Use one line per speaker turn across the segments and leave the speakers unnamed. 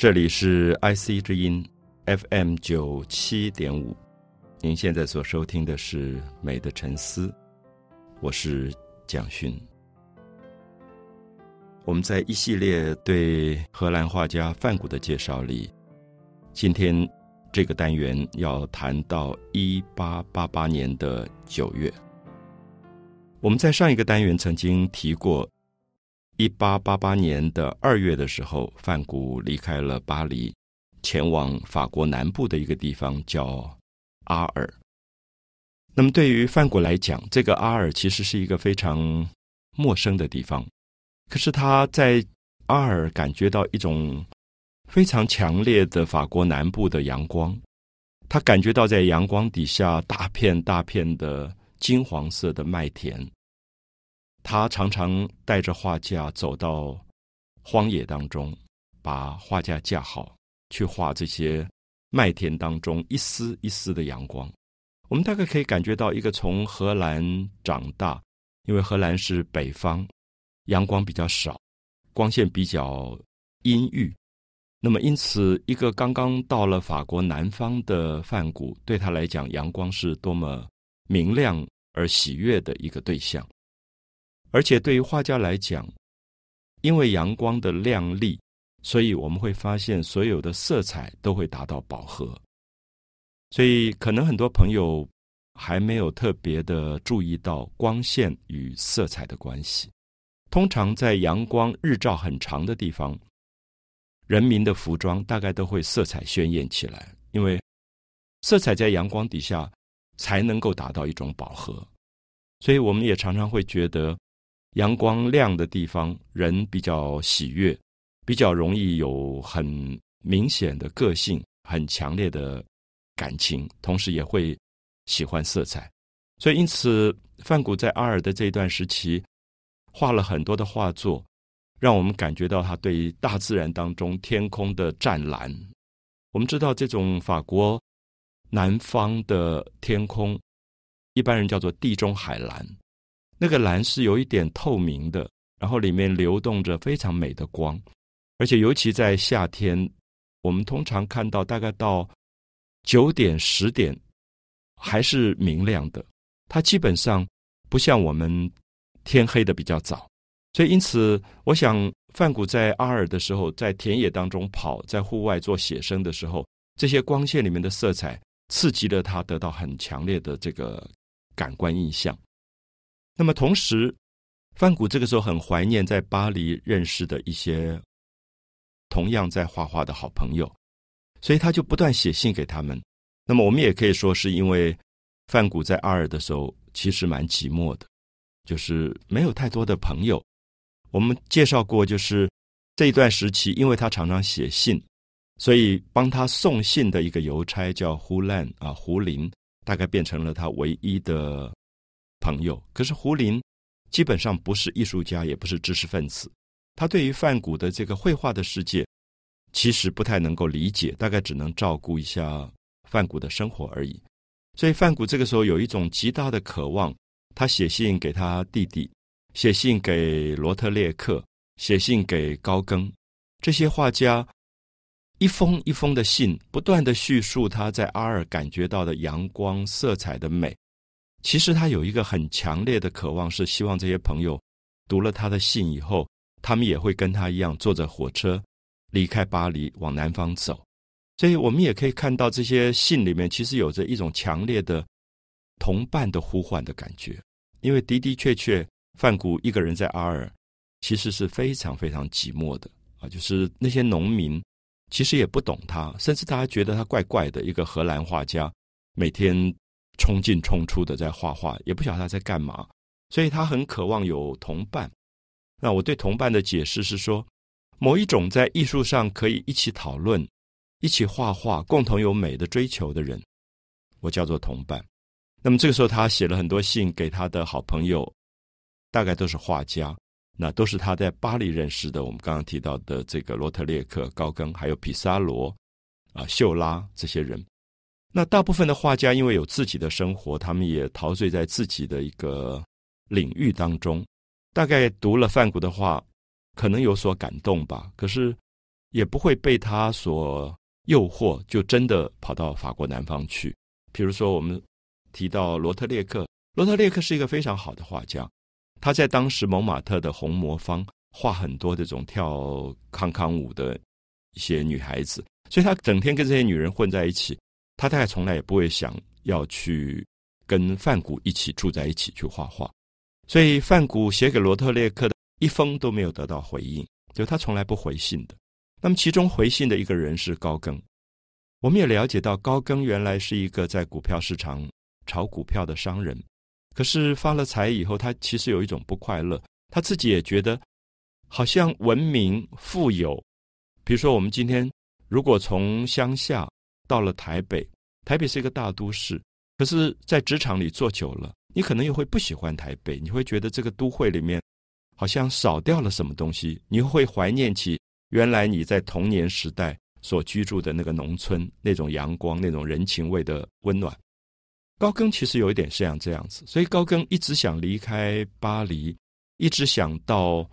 这里是 IC 之音 FM 九七点五，您现在所收听的是《美的沉思》，我是蒋勋。我们在一系列对荷兰画家梵谷的介绍里，今天这个单元要谈到一八八八年的九月。我们在上一个单元曾经提过。一八八八年的二月的时候，范谷离开了巴黎，前往法国南部的一个地方叫阿尔。那么对于范谷来讲，这个阿尔其实是一个非常陌生的地方。可是他在阿尔感觉到一种非常强烈的法国南部的阳光，他感觉到在阳光底下大片大片的金黄色的麦田。他常常带着画架走到荒野当中，把画架架好，去画这些麦田当中一丝一丝的阳光。我们大概可以感觉到，一个从荷兰长大，因为荷兰是北方，阳光比较少，光线比较阴郁。那么，因此，一个刚刚到了法国南方的梵谷，对他来讲，阳光是多么明亮而喜悦的一个对象。而且对于画家来讲，因为阳光的亮丽，所以我们会发现所有的色彩都会达到饱和。所以可能很多朋友还没有特别的注意到光线与色彩的关系。通常在阳光日照很长的地方，人民的服装大概都会色彩鲜艳起来，因为色彩在阳光底下才能够达到一种饱和。所以我们也常常会觉得。阳光亮的地方，人比较喜悦，比较容易有很明显的个性，很强烈的感情，同时也会喜欢色彩。所以，因此，梵谷在阿尔的这一段时期，画了很多的画作，让我们感觉到他对大自然当中天空的湛蓝。我们知道，这种法国南方的天空，一般人叫做地中海蓝。那个蓝是有一点透明的，然后里面流动着非常美的光，而且尤其在夏天，我们通常看到大概到九点十点还是明亮的。它基本上不像我们天黑的比较早，所以因此，我想范谷在阿尔的时候，在田野当中跑，在户外做写生的时候，这些光线里面的色彩刺激了他，得到很强烈的这个感官印象。那么同时，范谷这个时候很怀念在巴黎认识的一些同样在画画的好朋友，所以他就不断写信给他们。那么我们也可以说，是因为范谷在阿尔的时候其实蛮寂寞的，就是没有太多的朋友。我们介绍过，就是这一段时期，因为他常常写信，所以帮他送信的一个邮差叫胡兰啊，胡林，大概变成了他唯一的。朋友，可是胡林基本上不是艺术家，也不是知识分子。他对于梵谷的这个绘画的世界，其实不太能够理解，大概只能照顾一下梵谷的生活而已。所以梵谷这个时候有一种极大的渴望，他写信给他弟弟，写信给罗特列克，写信给高更这些画家，一封一封的信，不断的叙述他在阿尔感觉到的阳光、色彩的美。其实他有一个很强烈的渴望，是希望这些朋友读了他的信以后，他们也会跟他一样坐着火车离开巴黎往南方走。所以我们也可以看到这些信里面，其实有着一种强烈的同伴的呼唤的感觉。因为的的确确，范谷一个人在阿尔，其实是非常非常寂寞的啊。就是那些农民其实也不懂他，甚至大家觉得他怪怪的，一个荷兰画家每天。冲进冲出的在画画，也不晓得他在干嘛，所以他很渴望有同伴。那我对同伴的解释是说，某一种在艺术上可以一起讨论、一起画画、共同有美的追求的人，我叫做同伴。那么这个时候，他写了很多信给他的好朋友，大概都是画家，那都是他在巴黎认识的。我们刚刚提到的这个罗特列克、高更，还有皮萨罗、啊秀拉这些人。那大部分的画家因为有自己的生活，他们也陶醉在自己的一个领域当中。大概读了梵谷的话，可能有所感动吧。可是也不会被他所诱惑，就真的跑到法国南方去。比如说，我们提到罗特列克，罗特列克是一个非常好的画家，他在当时蒙马特的红魔方画很多这种跳康康舞的一些女孩子，所以他整天跟这些女人混在一起，他大概从来也不会想要去跟范古一起住在一起去画画。所以范古写给罗特列克的一封都没有得到回应，就他从来不回信的。那么其中回信的一个人是高更。我们也了解到，高更原来是一个在股票市场炒股票的商人，可是发了财以后，他其实有一种不快乐。他自己也觉得，好像文明富有。比如说，我们今天如果从乡下到了台北，台北是一个大都市，可是，在职场里做久了，你可能又会不喜欢台北，你会觉得这个都会里面好像少掉了什么东西，你会怀念起原来你在童年时代。所居住的那个农村，那种阳光、那种人情味的温暖，高更其实有一点像这样子，所以高更一直想离开巴黎，一直想到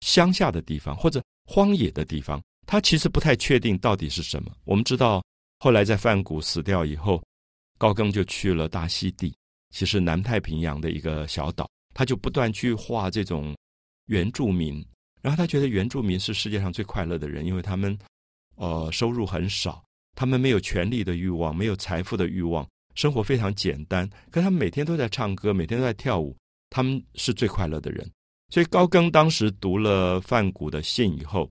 乡下的地方或者荒野的地方。他其实不太确定到底是什么。我们知道，后来在范谷死掉以后，高更就去了大溪地，其实南太平洋的一个小岛，他就不断去画这种原住民，然后他觉得原住民是世界上最快乐的人，因为他们。呃，收入很少，他们没有权力的欲望，没有财富的欲望，生活非常简单。可他们每天都在唱歌，每天都在跳舞，他们是最快乐的人。所以高更当时读了范谷的信以后，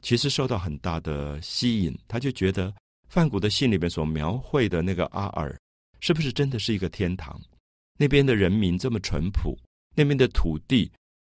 其实受到很大的吸引，他就觉得范谷的信里面所描绘的那个阿尔，是不是真的是一个天堂？那边的人民这么淳朴，那边的土地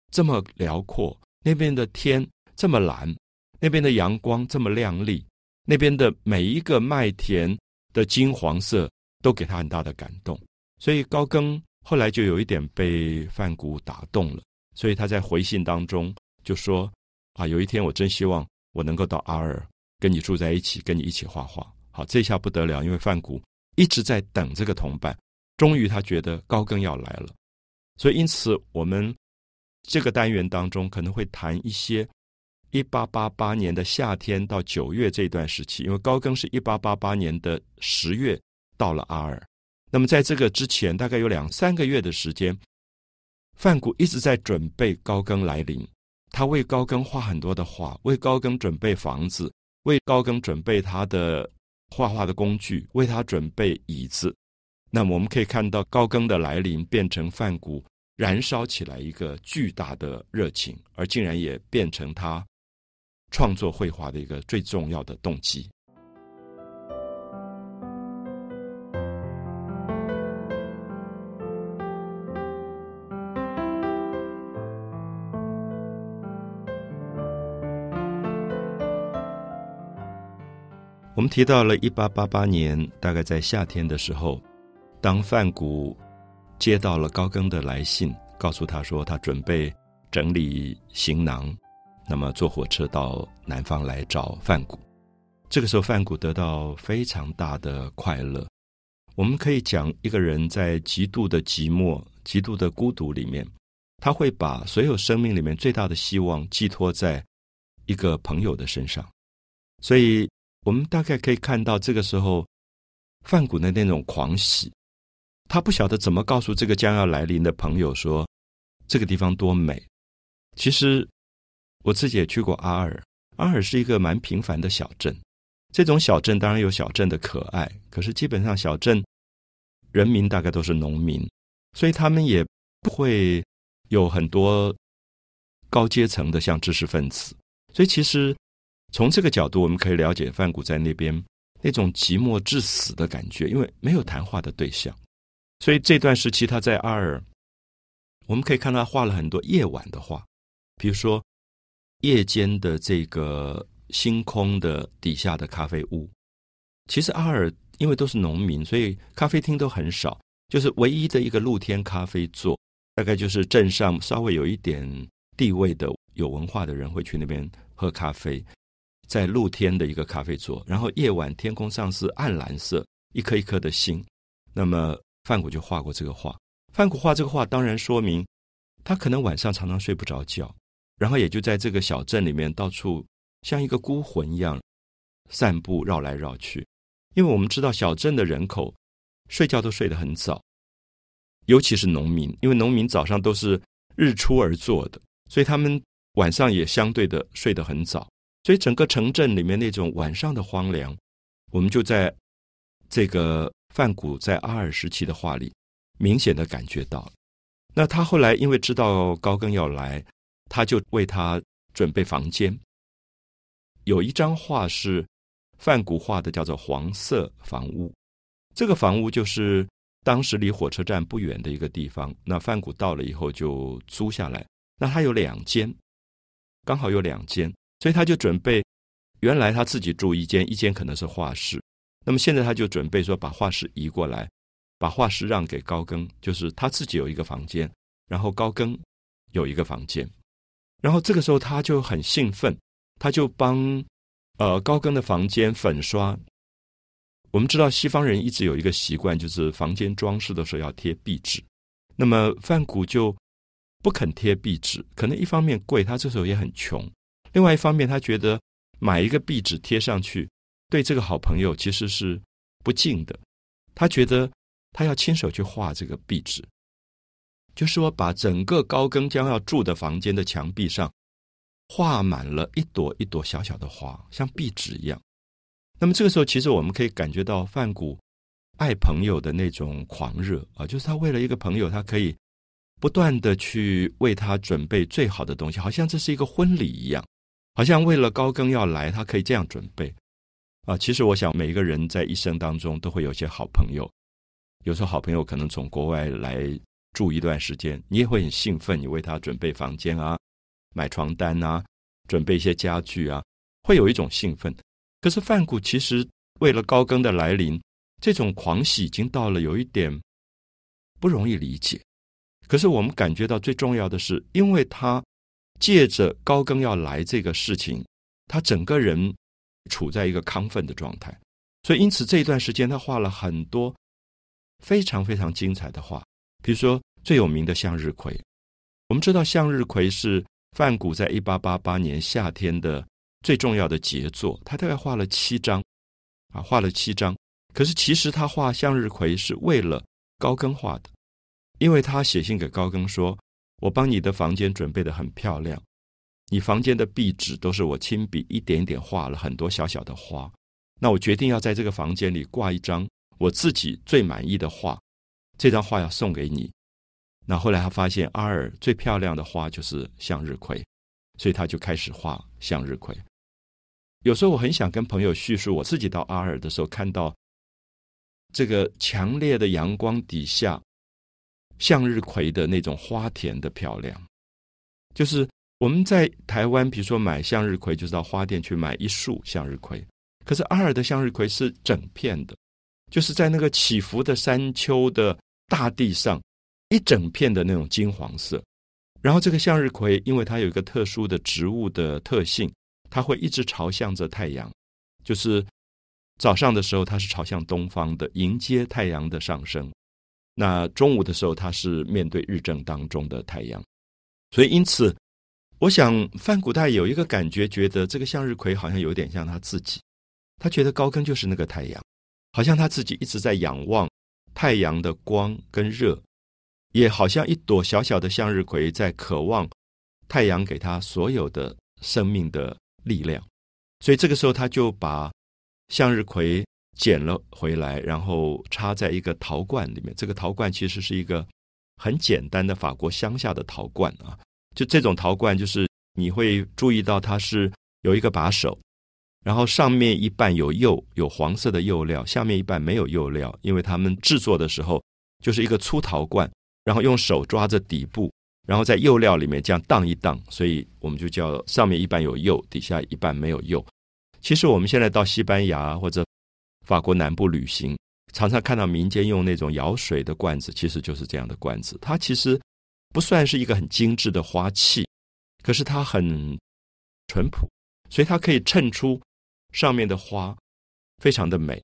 这么辽阔，那边的天这么蓝。那边的阳光这么亮丽，那边的每一个麦田的金黄色都给他很大的感动，所以高更后来就有一点被范谷打动了，所以他在回信当中就说：“啊，有一天我真希望我能够到阿尔跟你住在一起，跟你一起画画。”好，这下不得了，因为范古一直在等这个同伴，终于他觉得高更要来了，所以因此我们这个单元当中可能会谈一些。一八八八年的夏天到九月这段时期，因为高更是一八八八年的十月到了阿尔，那么在这个之前，大概有两三个月的时间，范古一直在准备高更来临。他为高更画很多的画，为高更准备房子，为高更准备他的画画的工具，为他准备椅子。那么我们可以看到高更的来临，变成范谷燃烧起来一个巨大的热情，而竟然也变成他。创作绘画的一个最重要的动机。们提到了一八八八年，大概在夏天的时候，当范古接到了高更的来信，告诉他说他准备整理行囊。那么坐火车到南方来找范谷，这个时候范谷得到非常大的快乐。我们可以讲，一个人在极度的寂寞、极度的孤独里面，他会把所有生命里面最大的希望寄托在一个朋友的身上。所以，我们大概可以看到，这个时候范谷的那种狂喜，他不晓得怎么告诉这个将要来临的朋友说，这个地方多美。其实。我自己也去过阿尔，阿尔是一个蛮平凡的小镇。这种小镇当然有小镇的可爱，可是基本上小镇人民大概都是农民，所以他们也不会有很多高阶层的像知识分子。所以其实从这个角度，我们可以了解范古在那边那种寂寞致死的感觉，因为没有谈话的对象。所以这段时期他在阿尔，我们可以看到他画了很多夜晚的画，比如说。夜间的这个星空的底下的咖啡屋，其实阿尔因为都是农民，所以咖啡厅都很少，就是唯一的一个露天咖啡座，大概就是镇上稍微有一点地位的有文化的人会去那边喝咖啡，在露天的一个咖啡座，然后夜晚天空上是暗蓝色，一颗一颗的星。那么范古就画过这个画，范古画这个画，当然说明他可能晚上常常睡不着觉。然后也就在这个小镇里面到处像一个孤魂一样散步绕来绕去。因为我们知道小镇的人口睡觉都睡得很早，尤其是农民，因为农民早上都是日出而作的，所以他们晚上也相对的睡得很早。所以整个城镇里面那种晚上的荒凉，我们就在这个范谷在阿尔时期的画里明显的感觉到。那他后来因为知道高更要来，他就为他准备房间。有一张画是范谷画的，叫做黄色房屋。这个房屋就是当时离火车站不远的一个地方。那范谷到了以后就租下来。那他有两间，刚好有两间。所以他就准备，原来他自己住一间，一间可能是画室。那么现在他就准备说，把画室移过来，把画室让给高更，就是他自己有一个房间，然后高更有一个房间。然后这个时候他就很兴奋，他就帮呃高更的房间粉刷。我们知道西方人一直有一个习惯，就是房间装饰的时候要贴壁纸。那么范谷就不肯贴壁纸，可能一方面贵，他这时候也很穷。另外一方面，他觉得买一个壁纸贴上去，对这个好朋友其实是不敬的。他觉得他要亲手去画这个壁纸，就是说把整个高更将要住的房间的墙壁上画满了一朵一朵小小的花，像壁纸一样。那么这个时候，其实我们可以感觉到范谷爱朋友的那种狂热啊，就是他为了一个朋友，他可以不断的去为他准备最好的东西，好像这是一个婚礼一样。好像为了高更要来，他可以这样准备啊。其实我想，每一个人在一生当中都会有些好朋友。有时候好朋友可能从国外来住一段时间，你也会很兴奋，你为他准备房间啊，买床单啊，准备一些家具啊，会有一种兴奋。可是范谷其实为了高更的来临，这种狂喜已经到了有一点不容易理解。可是我们感觉到最重要的是，因为他。借着高更要来这个事情，他整个人处在一个亢奋的状态，所以因此这一段时间他画了很多非常非常精彩的画，比如说最有名的向日葵。我们知道向日葵是梵谷在一八八八年夏天的最重要的杰作，他大概画了七张，啊，画了七张。可是其实他画向日葵是为了高更画的，因为他写信给高更说。我帮你的房间准备的很漂亮，你房间的壁纸都是我亲笔一点一点画了很多小小的花。那我决定要在这个房间里挂一张我自己最满意的画，这张画要送给你。那后来他发现阿尔最漂亮的花就是向日葵，所以他就开始画向日葵。有时候我很想跟朋友叙述我自己到阿尔的时候，看到这个强烈的阳光底下。向日葵的那种花田的漂亮，就是我们在台湾，比如说买向日葵，就是到花店去买一束向日葵。可是阿尔的向日葵是整片的，就是在那个起伏的山丘的大地上，一整片的那种金黄色。然后这个向日葵，因为它有一个特殊的植物的特性，它会一直朝向着太阳，就是早上的时候它是朝向东方的，迎接太阳的上升。那中午的时候，他是面对日正当中的太阳，所以因此，我想范古代有一个感觉，觉得这个向日葵好像有点像他自己，他觉得高更就是那个太阳，好像他自己一直在仰望太阳的光跟热，也好像一朵小小的向日葵在渴望太阳给他所有的生命的力量，所以这个时候他就把向日葵。捡了回来，然后插在一个陶罐里面。这个陶罐其实是一个很简单的法国乡下的陶罐啊。就这种陶罐，就是你会注意到它是有一个把手，然后上面一半有釉，有黄色的釉料，下面一半没有釉料。因为他们制作的时候就是一个粗陶罐，然后用手抓着底部，然后在釉料里面这样荡一荡，所以我们就叫上面一半有釉，底下一半没有釉。其实我们现在到西班牙或者法国南部旅行，常常看到民间用那种舀水的罐子，其实就是这样的罐子。它其实不算是一个很精致的花器，可是它很淳朴，所以它可以衬出上面的花，非常的美。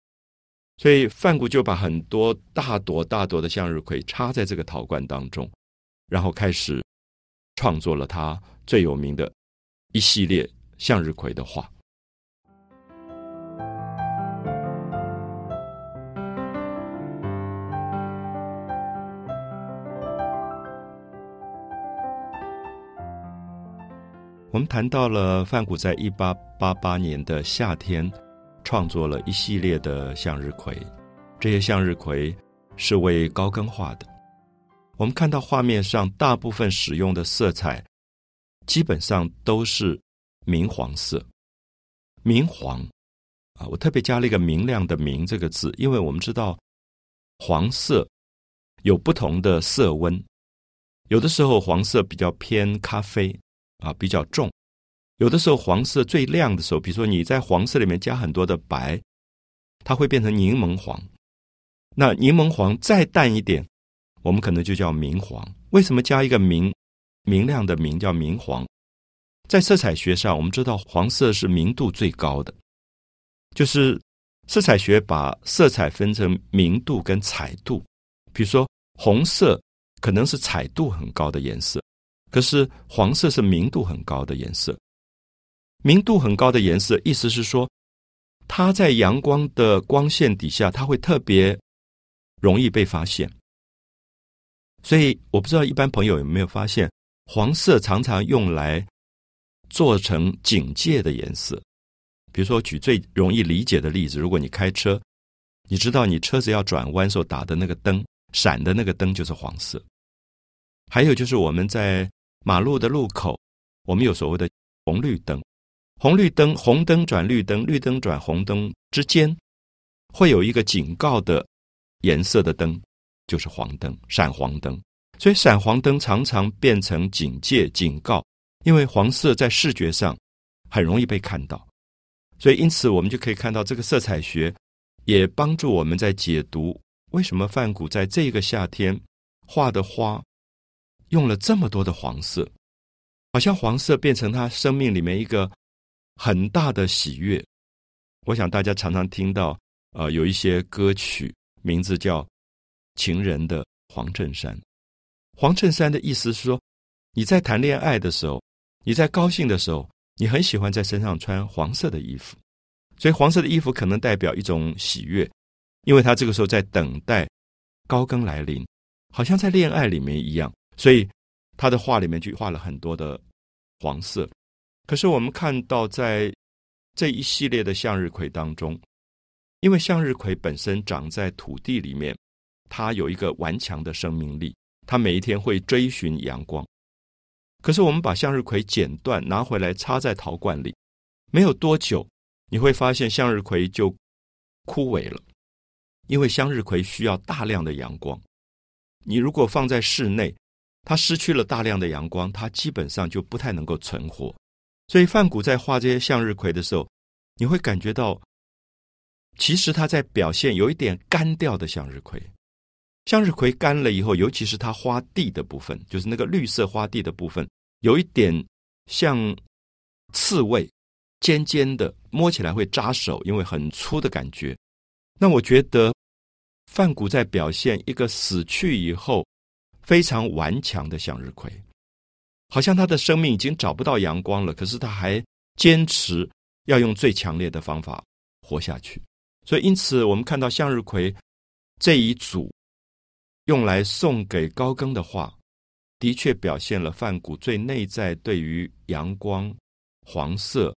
所以范谷就把很多大朵大朵的向日葵插在这个陶罐当中，然后开始创作了他最有名的一系列向日葵的画。我们谈到了范谷在一八八八年的夏天，创作了一系列的向日葵。这些向日葵是为高更画的。我们看到画面上大部分使用的色彩，基本上都是明黄色。明黄啊，我特别加了一个“明亮”的“明”这个字，因为我们知道黄色有不同的色温，有的时候黄色比较偏咖啡。啊，比较重，有的时候黄色最亮的时候，比如说你在黄色里面加很多的白，它会变成柠檬黄。那柠檬黄再淡一点，我们可能就叫明黄。为什么加一个明明亮的明叫明黄？在色彩学上，我们知道黄色是明度最高的，就是色彩学把色彩分成明度跟彩度。比如说红色可能是彩度很高的颜色。可是黄色是明度很高的颜色，明度很高的颜色，意思是说，它在阳光的光线底下，它会特别容易被发现。所以我不知道一般朋友有没有发现，黄色常常用来做成警戒的颜色。比如说，举最容易理解的例子，如果你开车，你知道你车子要转弯时候打的那个灯，闪的那个灯就是黄色。还有就是我们在马路的路口，我们有所谓的红绿灯，红绿灯、红灯转绿灯、绿灯转红灯之间，会有一个警告的颜色的灯，就是黄灯、闪黄灯。所以闪黄灯常常变成警戒、警告，因为黄色在视觉上很容易被看到。所以因此，我们就可以看到这个色彩学也帮助我们在解读为什么梵谷在这个夏天画的花。用了这么多的黄色，好像黄色变成他生命里面一个很大的喜悦。我想大家常常听到，呃，有一些歌曲名字叫《情人的黄衬衫》。黄衬衫的意思是说，你在谈恋爱的时候，你在高兴的时候，你很喜欢在身上穿黄色的衣服。所以黄色的衣服可能代表一种喜悦，因为他这个时候在等待高更来临，好像在恋爱里面一样。所以，他的画里面就画了很多的黄色。可是我们看到，在这一系列的向日葵当中，因为向日葵本身长在土地里面，它有一个顽强的生命力，它每一天会追寻阳光。可是我们把向日葵剪断，拿回来插在陶罐里，没有多久，你会发现向日葵就枯萎了，因为向日葵需要大量的阳光。你如果放在室内，它失去了大量的阳光，它基本上就不太能够存活。所以范谷在画这些向日葵的时候，你会感觉到，其实他在表现有一点干掉的向日葵。向日葵干了以后，尤其是它花蒂的部分，就是那个绿色花蒂的部分，有一点像刺猬，尖尖的，摸起来会扎手，因为很粗的感觉。那我觉得范谷在表现一个死去以后。非常顽强的向日葵，好像他的生命已经找不到阳光了，可是他还坚持要用最强烈的方法活下去。所以，因此我们看到向日葵这一组用来送给高更的画，的确表现了梵谷最内在对于阳光、黄色、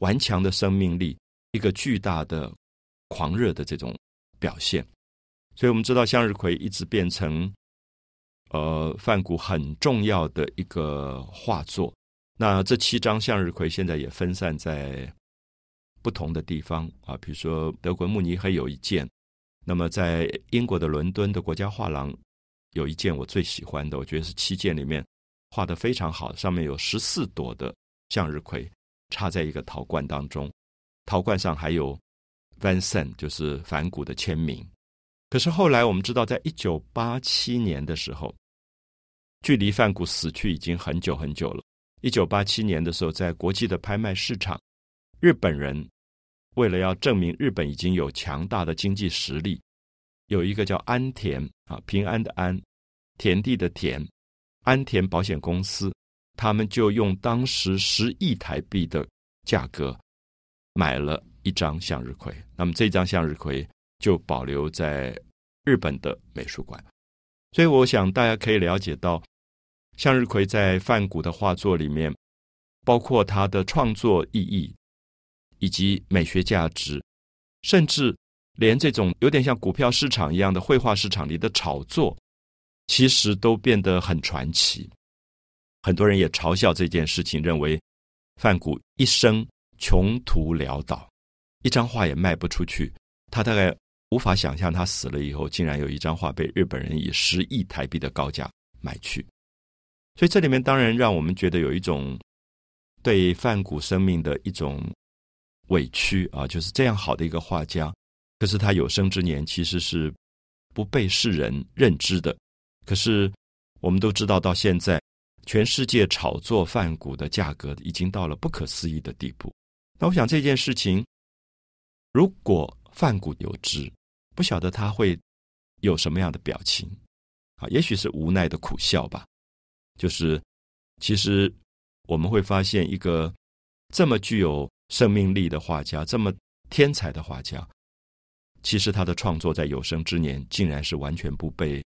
顽强的生命力一个巨大的狂热的这种表现。所以我们知道，向日葵一直变成。呃，梵谷很重要的一个画作。那这七张向日葵现在也分散在不同的地方啊，比如说德国慕尼黑有一件，那么在英国的伦敦的国家画廊有一件我最喜欢的，我觉得是七件里面画的非常好，上面有十四朵的向日葵插在一个陶罐当中，陶罐上还有 Van Sant 就是梵谷的签名。可是后来我们知道，在一九八七年的时候。距离梵谷死去已经很久很久了。一九八七年的时候，在国际的拍卖市场，日本人为了要证明日本已经有强大的经济实力，有一个叫安田啊，平安的安，田地的田，安田保险公司，他们就用当时十亿台币的价格买了一张向日葵。那么这张向日葵就保留在日本的美术馆。所以我想大家可以了解到，向日葵在梵谷的画作里面，包括它的创作意义以及美学价值，甚至连这种有点像股票市场一样的绘画市场里的炒作，其实都变得很传奇。很多人也嘲笑这件事情，认为范谷一生穷途潦倒，一张画也卖不出去。他大概无法想象，他死了以后，竟然有一张画被日本人以十亿台币的高价买去。所以这里面当然让我们觉得有一种对范谷生命的一种委屈啊，就是这样好的一个画家，可是他有生之年其实是不被世人认知的。可是我们都知道，到现在。全世界炒作梵谷的价格已经到了不可思议的地步。那我想这件事情，如果梵谷有知，不晓得他会有什么样的表情啊？也许是无奈的苦笑吧。就是其实我们会发现，一个这么具有生命力的画家，这么天才的画家，其实他的创作在有生之年竟然是完全不被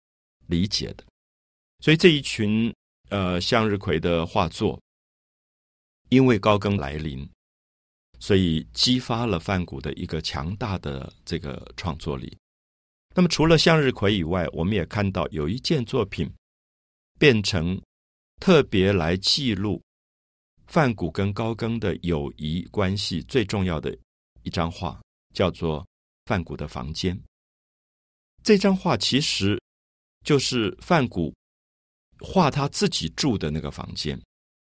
理解的。所以这一群。呃，向日葵的画作，因为高更来临，所以激发了梵谷的一个强大的这个创作力。那么，除了向日葵以外，我们也看到有一件作品变成特别来记录范谷跟高更的友谊关系最重要的一张画，叫做《范谷的房间》。这张画其实就是范谷。画他自己住的那个房间，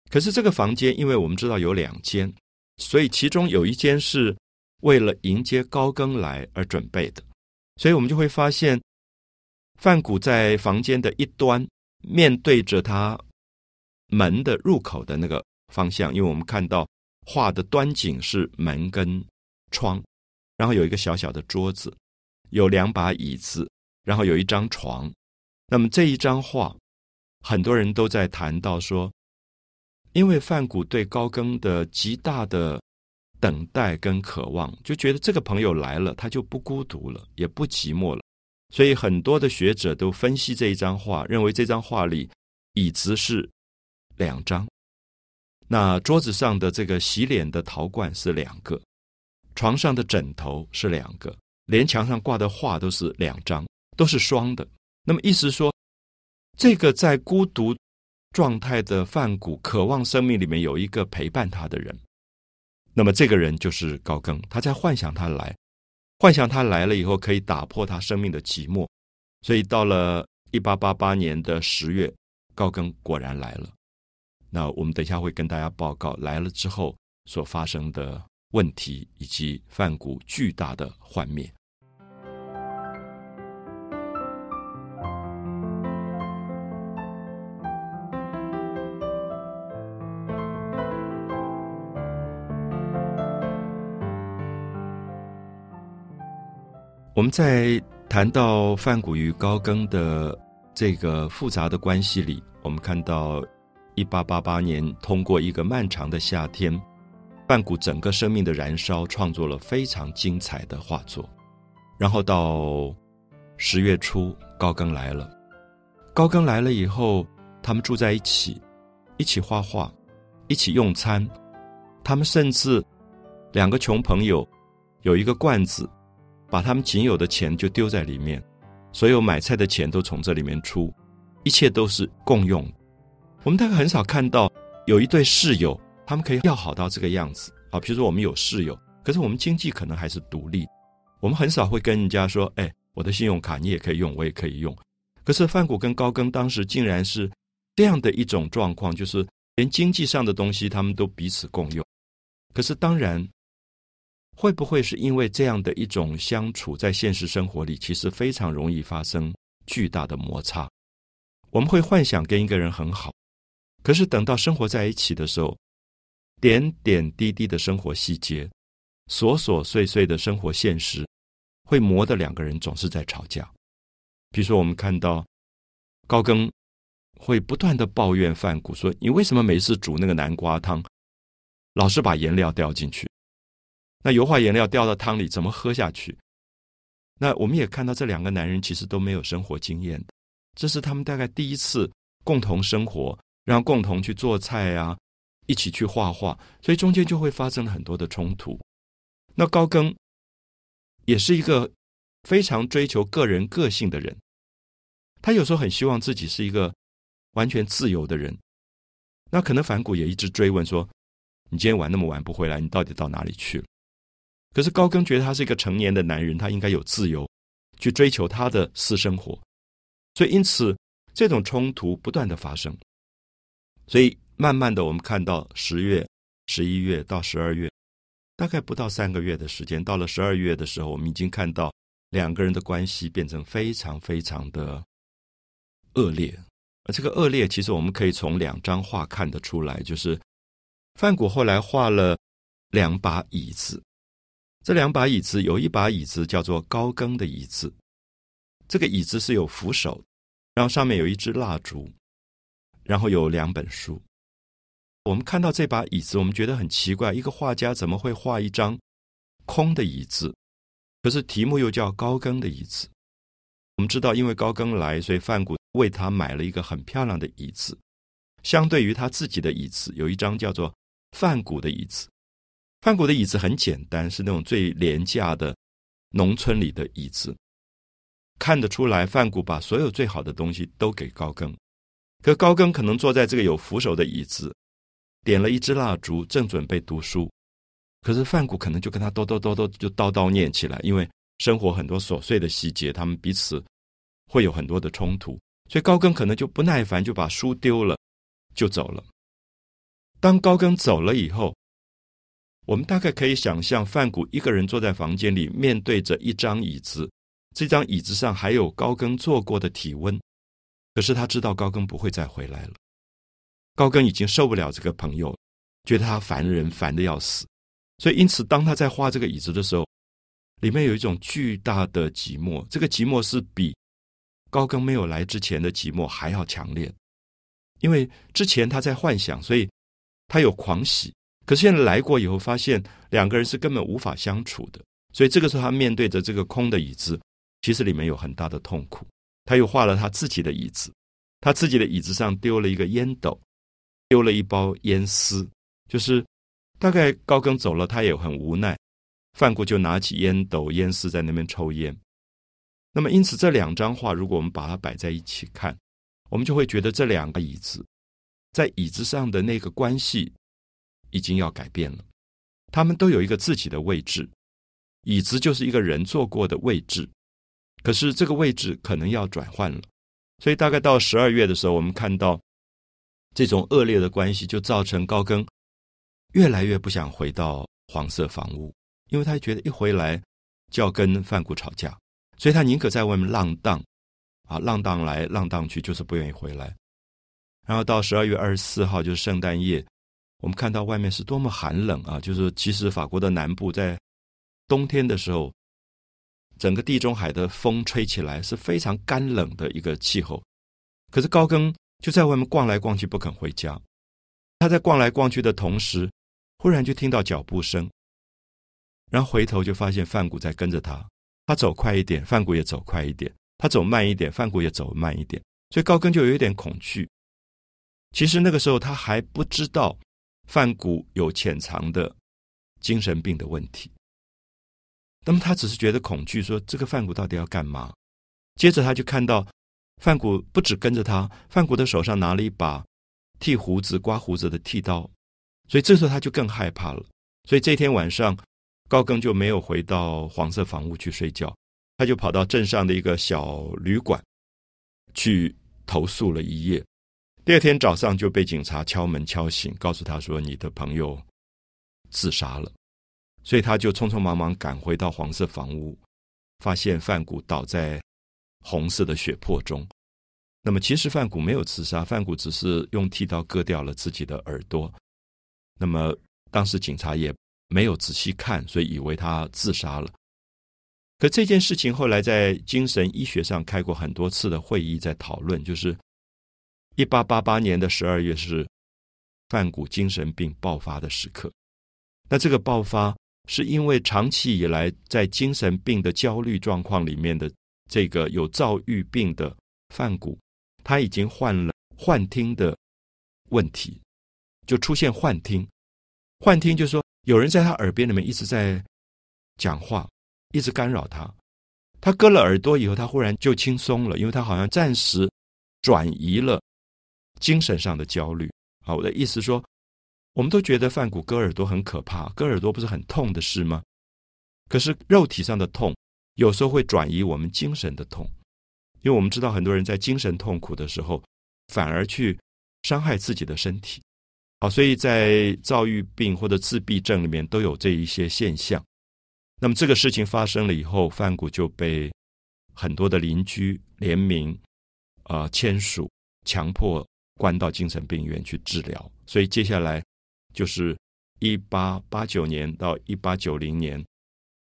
可是这个房间，因为我们知道有两间，所以其中有一间是为了迎接高更来而准备的，所以我们就会发现，范谷在房间的一端，面对着他门的入口的那个方向，因为我们看到画的端景是门跟窗，然后有一个小小的桌子，有两把椅子，然后有一张床，那么这一张画。很多人都在谈到说，因为范谷对高更的极大的等待跟渴望，就觉得这个朋友来了，他就不孤独了，也不寂寞了。所以很多的学者都分析这一张画，认为这张画里椅子是两张，那桌子上的这个洗脸的陶罐是两个，床上的枕头是两个，连墙上挂的画都是两张，都是双的。那么意思说。这个在孤独状态的范谷，渴望生命里面有一个陪伴他的人。那么这个人就是高更，他在幻想他来，幻想他来了以后可以打破他生命的寂寞。所以到了一八八八年的十月，高更果然来了。那我们等一下会跟大家报告来了之后所发生的问题，以及范谷巨大的幻灭。我们在谈到范谷与高更的这个复杂的关系里，我们看到一八八八年通过一个漫长的夏天，范谷整个生命的燃烧，创作了非常精彩的画作。然后到十月初，高更来了。高更来了以后，他们住在一起，一起画画，一起用餐。他们甚至两个穷朋友有一个罐子。把他们仅有的钱就丢在里面，所有买菜的钱都从这里面出，一切都是共用。我们大概很少看到有一对室友，他们可以要好到这个样子啊。比如说我们有室友，可是我们经济可能还是独立，我们很少会跟人家说：“哎，我的信用卡你也可以用，我也可以用。”可是范谷跟高更当时竟然是这样的一种状况，就是连经济上的东西他们都彼此共用。可是当然。会不会是因为这样的一种相处，在现实生活里，其实非常容易发生巨大的摩擦？我们会幻想跟一个人很好，可是等到生活在一起的时候，点点滴滴的生活细节，琐琐碎碎的生活现实，会磨得两个人总是在吵架。比如说，我们看到高更会不断的抱怨范谷，说：“你为什么每次煮那个南瓜汤，老是把颜料掉进去。那油画颜料掉到汤里，怎么喝下去？那我们也看到这两个男人其实都没有生活经验，这是他们大概第一次共同生活，然后共同去做菜啊，一起去画画，所以中间就会发生很多的冲突。那高更也是一个非常追求个人个性的人，他有时候很希望自己是一个完全自由的人。那可能反骨也一直追问说：“你今天玩那么晚不回来，你到底到哪里去了？”可是高更觉得他是一个成年的男人，他应该有自由去追求他的私生活，所以因此这种冲突不断的发生。所以慢慢的，我们看到十月、十一月到十二月，大概不到三个月的时间，到了十二月的时候，我们已经看到两个人的关系变成非常非常的恶劣。而这个恶劣，其实我们可以从两张画看得出来，就是范谷后来画了两把椅子。这两把椅子，有一把椅子叫做高更的椅子，这个椅子是有扶手，然后上面有一支蜡烛，然后有两本书。我们看到这把椅子，我们觉得很奇怪，一个画家怎么会画一张空的椅子？可是题目又叫高更的椅子。我们知道，因为高更来，所以范谷为他买了一个很漂亮的椅子，相对于他自己的椅子，有一张叫做范谷的椅子。范谷的椅子很简单，是那种最廉价的农村里的椅子。看得出来，范谷把所有最好的东西都给高更。可高更可能坐在这个有扶手的椅子，点了一支蜡烛，正准备读书。可是范谷可能就跟他叨叨叨叨就叨叨念起来，因为生活很多琐碎的细节，他们彼此会有很多的冲突。所以高更可能就不耐烦，就把书丢了，就走了。当高更走了以后。我们大概可以想象，范谷一个人坐在房间里，面对着一张椅子，这张椅子上还有高更坐过的体温。可是他知道高更不会再回来了，高更已经受不了这个朋友，觉得他烦人，烦的要死。所以，因此，当他在画这个椅子的时候，里面有一种巨大的寂寞。这个寂寞是比高更没有来之前的寂寞还要强烈，因为之前他在幻想，所以他有狂喜。可是现在来过以后，发现两个人是根本无法相处的，所以这个时候他面对着这个空的椅子，其实里面有很大的痛苦。他又画了他自己的椅子，他自己的椅子上丢了一个烟斗，丢了一包烟丝，就是大概高更走了，他也很无奈。范谷就拿起烟斗、烟丝在那边抽烟。那么，因此这两张画，如果我们把它摆在一起看，我们就会觉得这两个椅子在椅子上的那个关系。已经要改变了，他们都有一个自己的位置，椅子就是一个人坐过的位置，可是这个位置可能要转换了，所以大概到十二月的时候，我们看到这种恶劣的关系，就造成高更越来越不想回到黄色房屋，因为他觉得一回来就要跟范谷吵架，所以他宁可在外面浪荡，啊，浪荡来浪荡去，就是不愿意回来。然后到十二月二十四号，就是圣诞夜。我们看到外面是多么寒冷啊！就是其实法国的南部在冬天的时候，整个地中海的风吹起来是非常干冷的一个气候。可是高更就在外面逛来逛去，不肯回家。他在逛来逛去的同时，忽然就听到脚步声，然后回头就发现范谷在跟着他。他走快一点，范谷也走快一点；他走慢一点，范谷也走慢一点。所以高更就有一点恐惧。其实那个时候他还不知道。范谷有潜藏的精神病的问题，那么他只是觉得恐惧，说这个范谷到底要干嘛？接着他就看到范谷不止跟着他，范谷的手上拿了一把剃胡子、刮胡子的剃刀，所以这时候他就更害怕了。所以这天晚上，高更就没有回到黄色房屋去睡觉，他就跑到镇上的一个小旅馆去投诉了一夜。第二天早上就被警察敲门敲醒，告诉他说：“你的朋友自杀了。”所以他就匆匆忙忙赶回到黄色房屋，发现范谷倒在红色的血泊中。那么其实范谷没有自杀，范谷只是用剃刀割掉了自己的耳朵。那么当时警察也没有仔细看，所以以为他自杀了。可这件事情后来在精神医学上开过很多次的会议，在讨论，就是。一八八八年的十二月是范谷精神病爆发的时刻，那这个爆发是因为长期以来在精神病的焦虑状况里面的这个有躁郁病的范谷，他已经患了幻听的问题，就出现幻听。幻听就是说有人在他耳边里面一直在讲话，一直干扰他。他割了耳朵以后，他忽然就轻松了，因为他好像暂时转移了精神上的焦虑。好，我的意思说，我们都觉得范谷割耳朵很可怕，割耳朵不是很痛的事吗？可是肉体上的痛有时候会转移我们精神的痛，因为我们知道很多人在精神痛苦的时候，反而去伤害自己的身体。好，所以在躁郁病或者自闭症里面都有这一些现象。那么这个事情发生了以后，范谷就被很多的邻居联名啊签署，强迫关到精神病院去治疗。所以接下来就是一八八九年到一八九零年，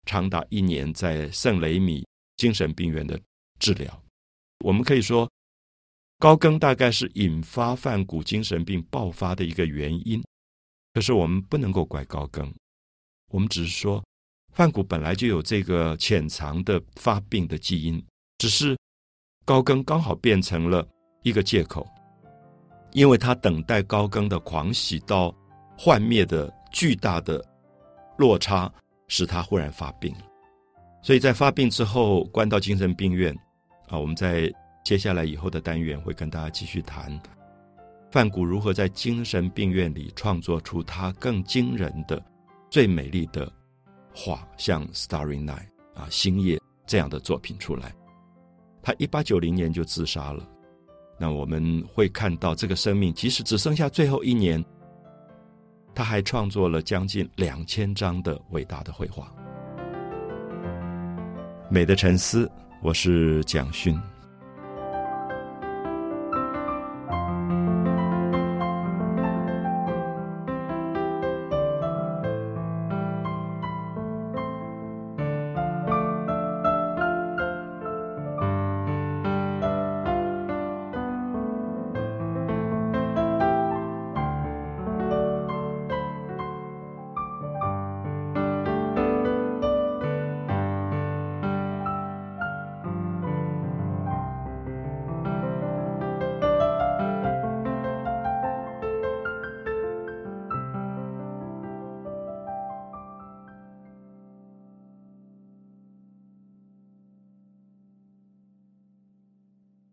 长达一年在圣雷米精神病院的治疗。我们可以说，高更大概是引发梵谷精神病爆发的一个原因。可是我们不能够怪高更，我们只是说。梵谷本来就有这个潜藏的发病的基因，只是高更刚好变成了一个借口，因为他等待高更的狂喜到幻灭的巨大的落差，使他忽然发病。所以在发病之后，关到精神病院啊，我们在接下来以后的单元会跟大家继续谈范谷如何在精神病院里创作出他更惊人的、最美丽的。画像《Starry Night》啊，《星夜》这样的作品出来。他一八九零年就自杀了。那我们会看到，这个生命即使只剩下最后一年，他还创作了将近两千张的伟大的绘画。美的沉思，我是蒋勋。